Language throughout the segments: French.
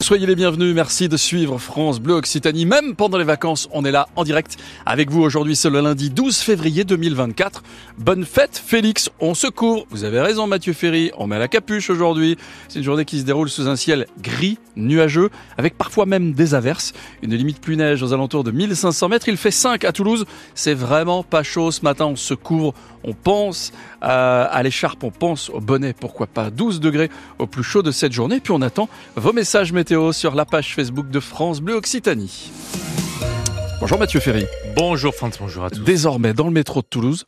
Soyez les bienvenus, merci de suivre France Bleu Occitanie. Même pendant les vacances, on est là en direct avec vous aujourd'hui, c'est le lundi 12 février 2024. Bonne fête Félix, on se couvre. Vous avez raison Mathieu Ferry, on met la capuche aujourd'hui. C'est une journée qui se déroule sous un ciel gris, nuageux, avec parfois même des averses. Une limite plus neige aux alentours de 1500 mètres. Il fait 5 à Toulouse. C'est vraiment pas chaud ce matin, on se couvre, on pense à, à l'écharpe, on pense au bonnet, pourquoi pas 12 degrés au plus chaud de cette journée. Puis on attend vos messages météo sur la page Facebook de France Bleu Occitanie. Bonjour Mathieu Ferry. Bonjour France, bonjour à tous. Désormais, dans le métro de Toulouse,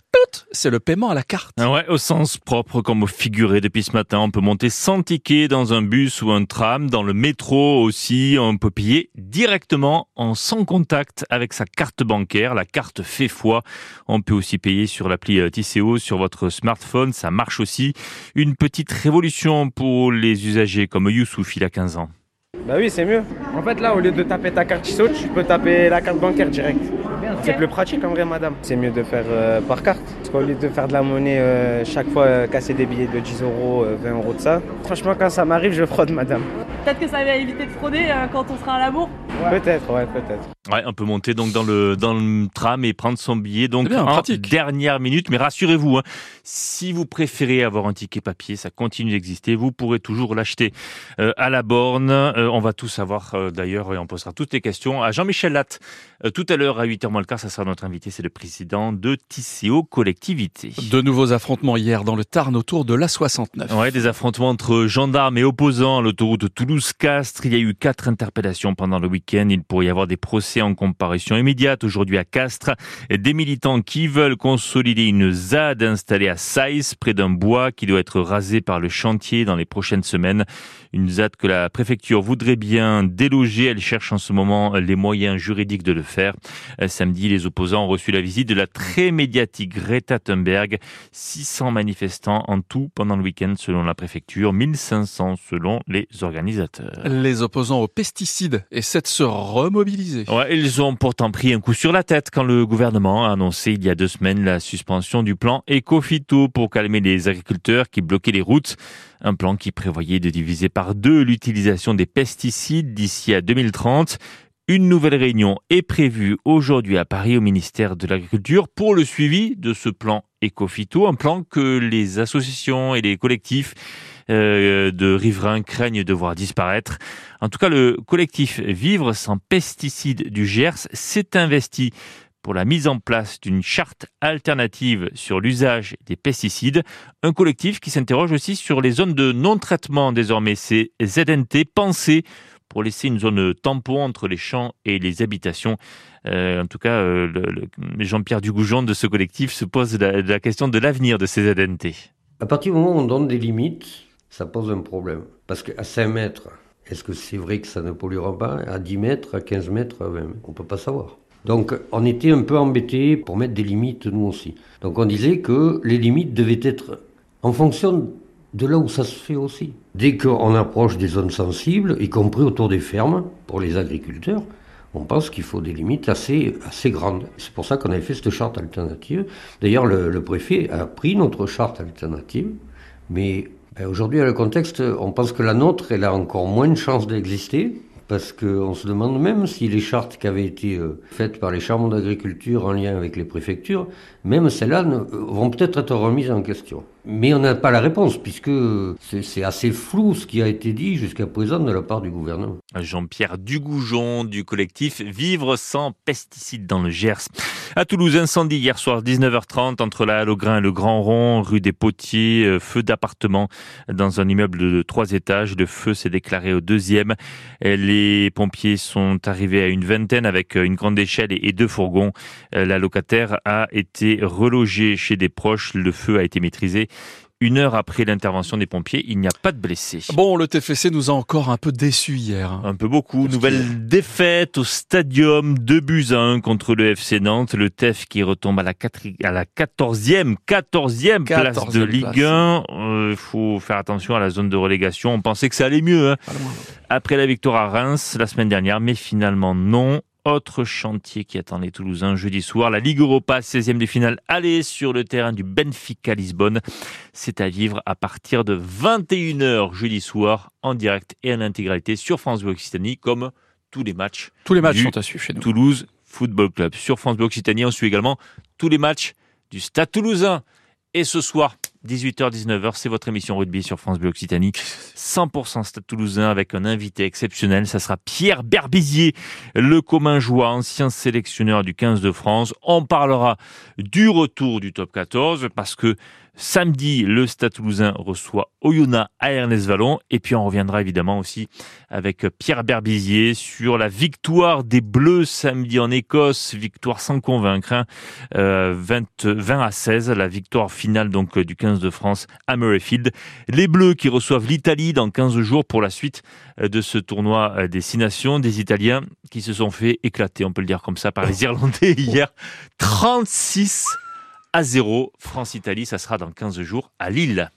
c'est le paiement à la carte. Ah ouais, au sens propre comme au figuré. Depuis ce matin, on peut monter sans ticket dans un bus ou un tram. Dans le métro aussi, on peut payer directement en sans contact avec sa carte bancaire, la carte fait foi. On peut aussi payer sur l'appli euh, Tisséo sur votre smartphone. Ça marche aussi. Une petite révolution pour les usagers comme Youssouf, il a 15 ans. Bah oui, c'est mieux. En fait, là, au lieu de taper ta carte ISO, tu peux taper la carte bancaire direct. C'est plus pratique en vrai, madame. C'est mieux de faire euh, par carte. Parce qu'au lieu de faire de la monnaie euh, chaque fois, euh, casser des billets de 10 euros, 20 euros de ça. Franchement, quand ça m'arrive, je fraude, madame. Peut-être que ça va éviter de frauder quand on sera à l'amour Peut-être, ouais, peut-être. Ouais, on peut monter donc dans le dans le tram et prendre son billet donc bien, en pratique. dernière minute. Mais rassurez-vous, hein, si vous préférez avoir un ticket papier, ça continue d'exister. Vous pourrez toujours l'acheter euh, à la borne. Euh, on va tout savoir euh, d'ailleurs et on posera toutes les questions à Jean-Michel Latte. Tout à l'heure à 8h moins le quart, ça sera notre invité, c'est le président de Tisséo Collectivité. De nouveaux affrontements hier dans le Tarn autour de l'A69. Ouais, des affrontements entre gendarmes et opposants à l'autoroute Toulouse-Castres. Il y a eu quatre interpellations pendant le week-end. Il pourrait y avoir des procès en comparution immédiate aujourd'hui à Castres. Des militants qui veulent consolider une ZAD installée à Saïs, près d'un bois qui doit être rasé par le chantier dans les prochaines semaines. Une ZAD que la préfecture voudrait bien déloger. Elle cherche en ce moment les moyens juridiques de le faire. Euh, Samedi, les opposants ont reçu la visite de la très médiatique Greta Thunberg. 600 manifestants en tout pendant le week-end selon la préfecture, 1500 selon les organisateurs. Les opposants aux pesticides essaient de se remobiliser. Ouais, ils ont pourtant pris un coup sur la tête quand le gouvernement a annoncé il y a deux semaines la suspension du plan Ecofito pour calmer les agriculteurs qui bloquaient les routes. Un plan qui prévoyait de diviser par deux l'utilisation des pesticides d'ici à 2030. Une nouvelle réunion est prévue aujourd'hui à Paris au ministère de l'Agriculture pour le suivi de ce plan Ecofito, un plan que les associations et les collectifs de riverains craignent de voir disparaître. En tout cas, le collectif Vivre sans pesticides du Gers s'est investi pour la mise en place d'une charte alternative sur l'usage des pesticides. Un collectif qui s'interroge aussi sur les zones de non-traitement désormais, ces ZNT pensées pour laisser une zone tampon entre les champs et les habitations. Euh, en tout cas, euh, Jean-Pierre Dugoujon de ce collectif se pose la, la question de l'avenir de ces ZNT. À partir du moment où on donne des limites, ça pose un problème. Parce qu'à 5 mètres, est-ce que c'est vrai que ça ne polluera pas? À 10 mètres, à 15 mètres, à 20 mètres, on ne peut pas savoir. Donc on était un peu embêtés pour mettre des limites nous aussi. Donc on disait que les limites devaient être en fonction de là où ça se fait aussi. Dès qu'on approche des zones sensibles, y compris autour des fermes, pour les agriculteurs, on pense qu'il faut des limites assez, assez grandes. C'est pour ça qu'on avait fait cette charte alternative. D'ailleurs, le, le préfet a pris notre charte alternative, mais aujourd'hui, dans le contexte, on pense que la nôtre, elle a encore moins de chances d'exister, parce qu'on se demande même si les chartes qui avaient été euh, faites par les chambres d'agriculture en lien avec les préfectures, même celles-là ne- vont peut-être être remises en question. Mais on n'a pas la réponse, puisque c'est assez flou ce qui a été dit jusqu'à présent de la part du gouvernement. Jean-Pierre Dugoujon du collectif Vivre sans pesticides dans le Gers. À Toulouse, incendie hier soir 19h30 entre la Halle au Grain et le Grand Rond, rue des Potiers, euh, feu d'appartement dans un immeuble de trois étages. Le feu s'est déclaré au deuxième. Et Les pompiers sont arrivés à une vingtaine avec euh, une grande échelle et deux fourgons. Euh, La locataire a été relogée chez des proches. Le feu a été maîtrisé. Une heure après l'intervention des pompiers, il n'y a pas de blessés. Bon, le TFC nous a encore un peu déçus hier. hein. Un peu beaucoup. Parce Nouvelle défaite au stadium, 2 buts à 1 contre le FC Nantes. Le TEF qui retombe à la, quatri- à la 14e, 14e place 14e de Ligue place. 1. Il faut faire attention à la zone de relégation. On pensait que ça allait mieux hein, après la victoire à Reims la semaine dernière, mais finalement non. Autre chantier qui attend les Toulousains jeudi soir. La Ligue Europa, 16e des finales, allez sur le terrain du Benfica Lisbonne. C'est à vivre à partir de 21h jeudi soir en direct et en intégralité sur France Bleu Occitanie comme tous les matchs. Tous les matchs du sont à suivre chez nous. Toulouse Football Club. Sur France Bleu Occitanie, on suit également tous les matchs du Stade Toulousain. Et ce soir, 18h-19h, c'est votre émission rugby sur France Bleu Occitanie. 100% Stade Toulousain avec un invité exceptionnel. Ça sera Pierre Berbizier, le commun joie, ancien sélectionneur du 15 de France. On parlera du retour du top 14 parce que Samedi, le Stade Toulousain reçoit Oyonnax à Ernest Vallon. Et puis on reviendra évidemment aussi avec Pierre Berbizier sur la victoire des Bleus samedi en Écosse. Victoire sans convaincre. Hein. 20, 20 à 16, la victoire finale donc du 15 de France à Murrayfield. Les Bleus qui reçoivent l'Italie dans 15 jours pour la suite de ce tournoi des Six Nations. Des Italiens qui se sont fait éclater, on peut le dire comme ça, par les Irlandais hier. 36 à 0. France-Italie, ça sera dans 15 jours à Lille.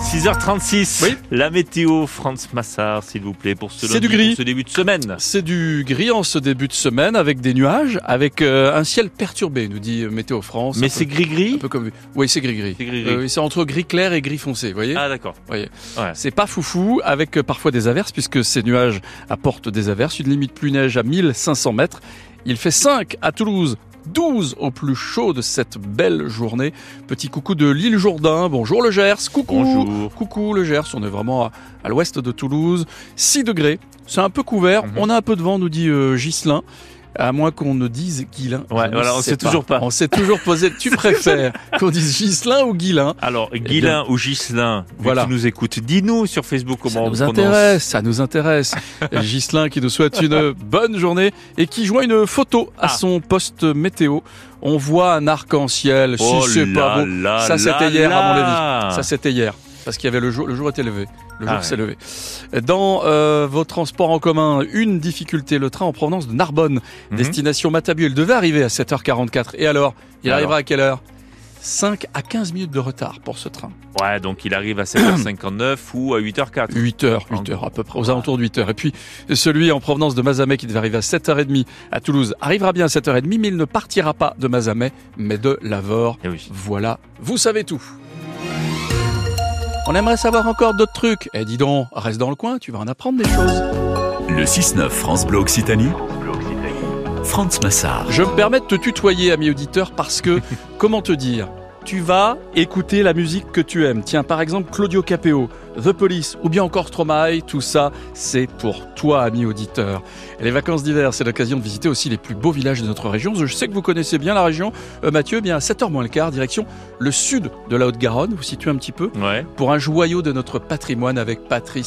6h36, oui. la météo, France Massard, s'il vous plaît, pour ce, lundi, du gris. Pour ce début de semaine. C'est du gris en ce début de semaine avec des nuages, avec euh, un ciel perturbé, nous dit Météo France. Mais c'est gris-gris Un peu comme Oui, c'est gris-gris. C'est gris-gris. Euh, c'est entre gris clair et gris foncé, vous voyez Ah d'accord. voyez. Ouais. C'est pas foufou, avec euh, parfois des averses, puisque ces nuages apportent des averses. Une limite plus neige à 1500 mètres. Il fait 5 à Toulouse, 12 au plus chaud de cette belle journée. Petit coucou de l'île Jourdain. Bonjour le Gers. Coucou. Bonjour. Coucou le Gers. On est vraiment à, à l'ouest de Toulouse. 6 degrés. C'est un peu couvert. Mhm. On a un peu de vent, nous dit euh, Ghislain. À moins qu'on ne dise Guilin. Ouais, voilà, on sais sait toujours pas. On s'est toujours posé. Tu préfères qu'on dise Ghislain ou Guilin? Alors, Guilin ou Ghislain, vu Voilà. tu nous écoutes, dis-nous sur Facebook comment Ça on nous prononce. intéresse, ça nous intéresse. Ghislain qui nous souhaite une bonne journée et qui joint une photo à Ah. son poste météo. On voit un arc-en-ciel. Oh si c'est pas beau. Ça, c'était hier, à mon avis. Ça, c'était hier. Parce qu'il y avait le jour, le jour était levé. Le jour Ah s'est ouais. levé. Dans euh, vos transports en commun, une difficulté, le train en provenance de Narbonne, Mhm. destination Matabu. Il devait arriver à 7h44. Et alors Il Alors arrivera à quelle heure? 5 à 15 minutes de retard pour ce train. Ouais, donc il arrive à 7h59 ou à 8h04. 8 heures, 8 heures à peu près, aux alentours de 8 heures. Et puis celui en provenance de Mazamet qui devait arriver à 7h30 à Toulouse arrivera bien à 7h30, mais il ne partira pas de Mazamet, mais de Lavore. Eh oui. Voilà, vous savez tout. On aimerait savoir encore d'autres trucs. Eh dis donc, reste dans le coin, tu vas en apprendre des choses. Le 6-9 France Bleu Occitanie. France Massard. Je me permets de te tutoyer, ami auditeur, parce que, comment te dire tu vas écouter la musique que tu aimes. Tiens, par exemple, Claudio Capeo, The Police ou bien encore Stromae, tout ça, c'est pour toi, ami auditeur. Et les vacances d'hiver, c'est l'occasion de visiter aussi les plus beaux villages de notre région. Je sais que vous connaissez bien la région. Euh, Mathieu, eh bien à 7h moins le quart, direction le sud de la Haute-Garonne, vous situez un petit peu, Ouais. pour un joyau de notre patrimoine avec Patrice